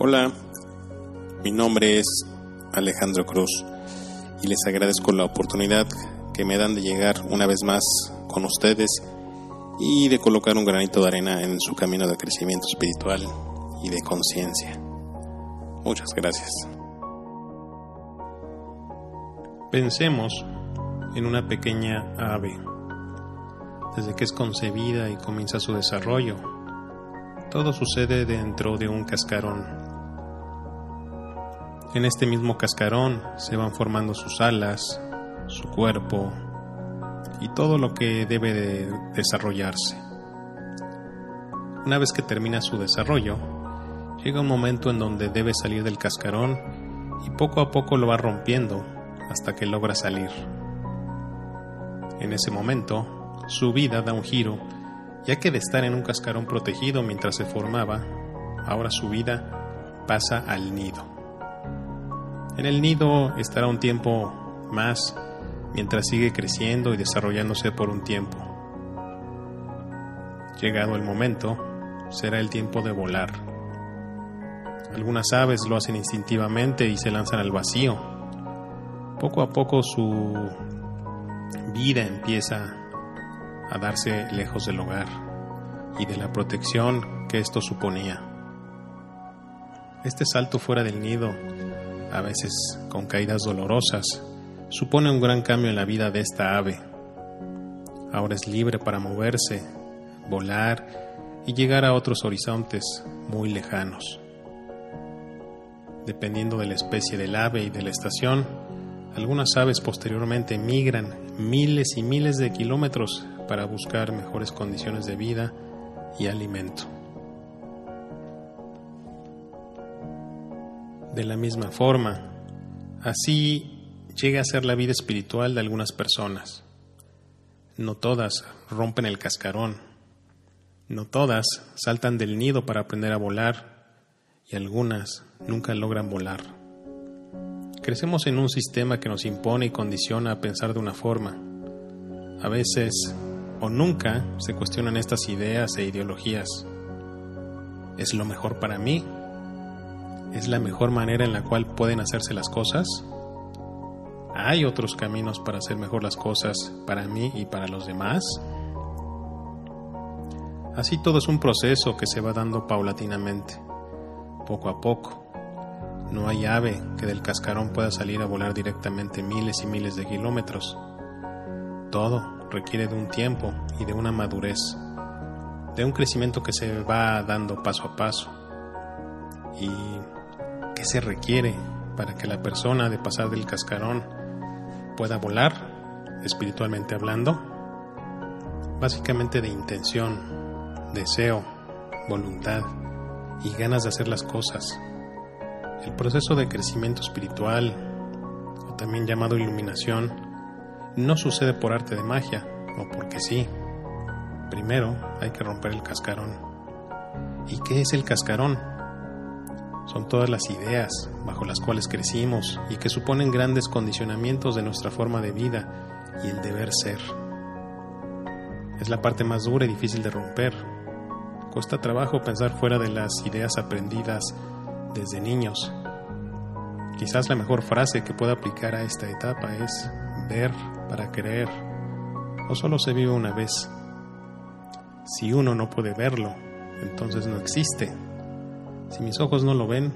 Hola, mi nombre es Alejandro Cruz y les agradezco la oportunidad que me dan de llegar una vez más con ustedes y de colocar un granito de arena en su camino de crecimiento espiritual y de conciencia. Muchas gracias. Pensemos en una pequeña ave. Desde que es concebida y comienza su desarrollo, todo sucede dentro de un cascarón. En este mismo cascarón se van formando sus alas, su cuerpo y todo lo que debe de desarrollarse. Una vez que termina su desarrollo, llega un momento en donde debe salir del cascarón y poco a poco lo va rompiendo hasta que logra salir. En ese momento, su vida da un giro ya que de estar en un cascarón protegido mientras se formaba, ahora su vida pasa al nido. En el nido estará un tiempo más mientras sigue creciendo y desarrollándose por un tiempo. Llegado el momento, será el tiempo de volar. Algunas aves lo hacen instintivamente y se lanzan al vacío. Poco a poco su vida empieza a darse lejos del hogar y de la protección que esto suponía. Este salto fuera del nido, a veces con caídas dolorosas, supone un gran cambio en la vida de esta ave. Ahora es libre para moverse, volar y llegar a otros horizontes muy lejanos. Dependiendo de la especie del ave y de la estación, algunas aves posteriormente migran miles y miles de kilómetros para buscar mejores condiciones de vida y alimento. De la misma forma, así llega a ser la vida espiritual de algunas personas. No todas rompen el cascarón, no todas saltan del nido para aprender a volar y algunas nunca logran volar. Crecemos en un sistema que nos impone y condiciona a pensar de una forma. A veces o nunca se cuestionan estas ideas e ideologías. ¿Es lo mejor para mí? ¿Es la mejor manera en la cual pueden hacerse las cosas? ¿Hay otros caminos para hacer mejor las cosas para mí y para los demás? Así todo es un proceso que se va dando paulatinamente, poco a poco. No hay ave que del cascarón pueda salir a volar directamente miles y miles de kilómetros. Todo requiere de un tiempo y de una madurez, de un crecimiento que se va dando paso a paso. ¿Y qué se requiere para que la persona de pasar del cascarón pueda volar, espiritualmente hablando? Básicamente de intención, deseo, voluntad y ganas de hacer las cosas. El proceso de crecimiento espiritual, o también llamado iluminación, no sucede por arte de magia o porque sí. Primero hay que romper el cascarón. ¿Y qué es el cascarón? Son todas las ideas bajo las cuales crecimos y que suponen grandes condicionamientos de nuestra forma de vida y el deber ser. Es la parte más dura y difícil de romper. Cuesta trabajo pensar fuera de las ideas aprendidas desde niños. Quizás la mejor frase que pueda aplicar a esta etapa es ver para creer, o solo se vive una vez. Si uno no puede verlo, entonces no existe. Si mis ojos no lo ven,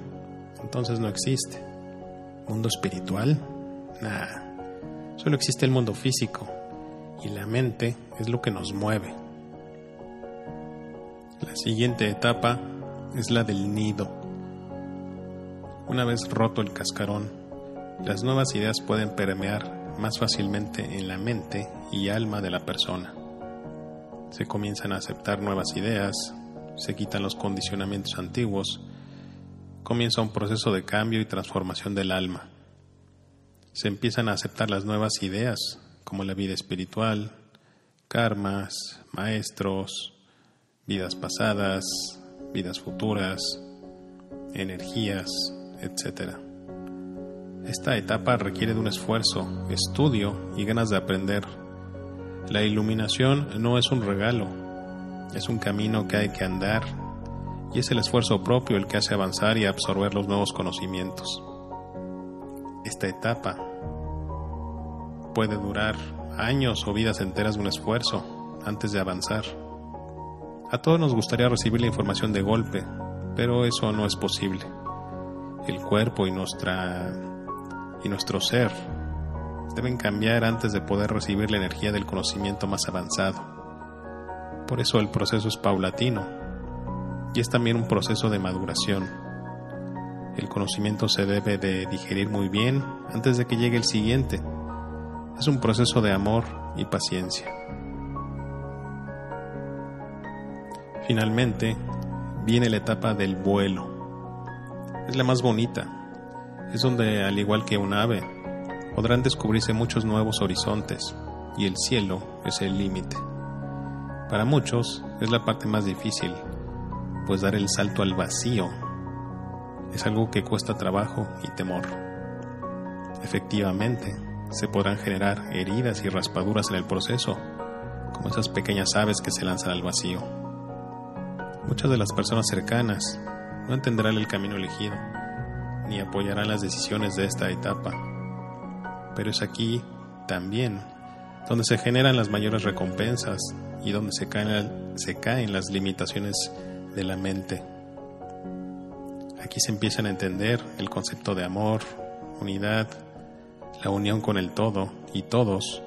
entonces no existe. ¿Mundo espiritual? Nada. Solo existe el mundo físico y la mente es lo que nos mueve. La siguiente etapa es la del nido. Una vez roto el cascarón, las nuevas ideas pueden permear más fácilmente en la mente y alma de la persona. Se comienzan a aceptar nuevas ideas, se quitan los condicionamientos antiguos, comienza un proceso de cambio y transformación del alma. Se empiezan a aceptar las nuevas ideas, como la vida espiritual, karmas, maestros, vidas pasadas, vidas futuras, energías, etc. Esta etapa requiere de un esfuerzo, estudio y ganas de aprender. La iluminación no es un regalo, es un camino que hay que andar y es el esfuerzo propio el que hace avanzar y absorber los nuevos conocimientos. Esta etapa puede durar años o vidas enteras de un esfuerzo antes de avanzar. A todos nos gustaría recibir la información de golpe, pero eso no es posible. El cuerpo y nuestra y nuestro ser deben cambiar antes de poder recibir la energía del conocimiento más avanzado. Por eso el proceso es paulatino y es también un proceso de maduración. El conocimiento se debe de digerir muy bien antes de que llegue el siguiente. Es un proceso de amor y paciencia. Finalmente, viene la etapa del vuelo. Es la más bonita. Es donde, al igual que un ave, podrán descubrirse muchos nuevos horizontes y el cielo es el límite. Para muchos es la parte más difícil, pues dar el salto al vacío es algo que cuesta trabajo y temor. Efectivamente, se podrán generar heridas y raspaduras en el proceso, como esas pequeñas aves que se lanzan al vacío. Muchas de las personas cercanas no entenderán el camino elegido, ni apoyarán las decisiones de esta etapa pero es aquí también donde se generan las mayores recompensas y donde se caen, se caen las limitaciones de la mente. Aquí se empiezan a entender el concepto de amor, unidad, la unión con el todo y todos,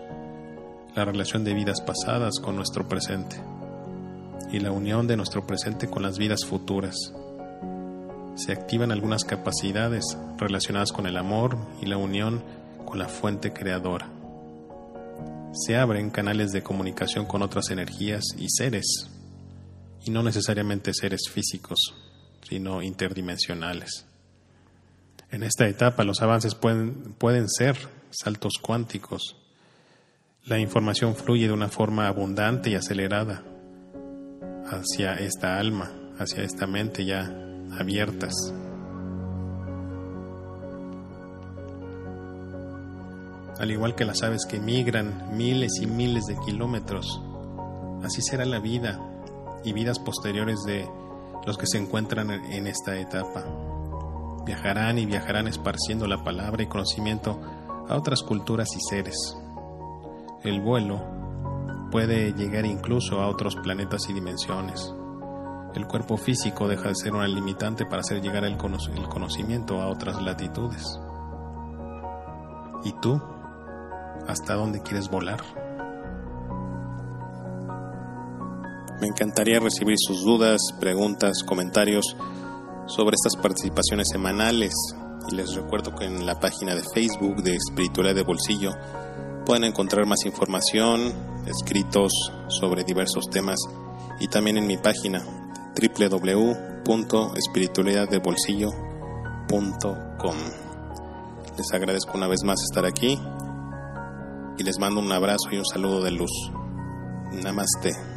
la relación de vidas pasadas con nuestro presente y la unión de nuestro presente con las vidas futuras. Se activan algunas capacidades relacionadas con el amor y la unión con la fuente creadora. Se abren canales de comunicación con otras energías y seres, y no necesariamente seres físicos, sino interdimensionales. En esta etapa los avances pueden, pueden ser saltos cuánticos. La información fluye de una forma abundante y acelerada hacia esta alma, hacia esta mente ya abiertas. Al igual que las aves que migran miles y miles de kilómetros. Así será la vida y vidas posteriores de los que se encuentran en esta etapa. Viajarán y viajarán esparciendo la palabra y conocimiento a otras culturas y seres. El vuelo puede llegar incluso a otros planetas y dimensiones. El cuerpo físico deja de ser una limitante para hacer llegar el, conocimiento a otras latitudes. ¿Y tú? Hasta dónde quieres volar. Me encantaría recibir sus dudas, preguntas, comentarios sobre estas participaciones semanales y les recuerdo que en la página de Facebook de Espiritualidad de Bolsillo pueden encontrar más información, escritos sobre diversos temas y también en mi página www.espiritualidaddebolsillo.com. Les agradezco una vez más estar aquí y les mando un abrazo y un saludo de luz. Namaste.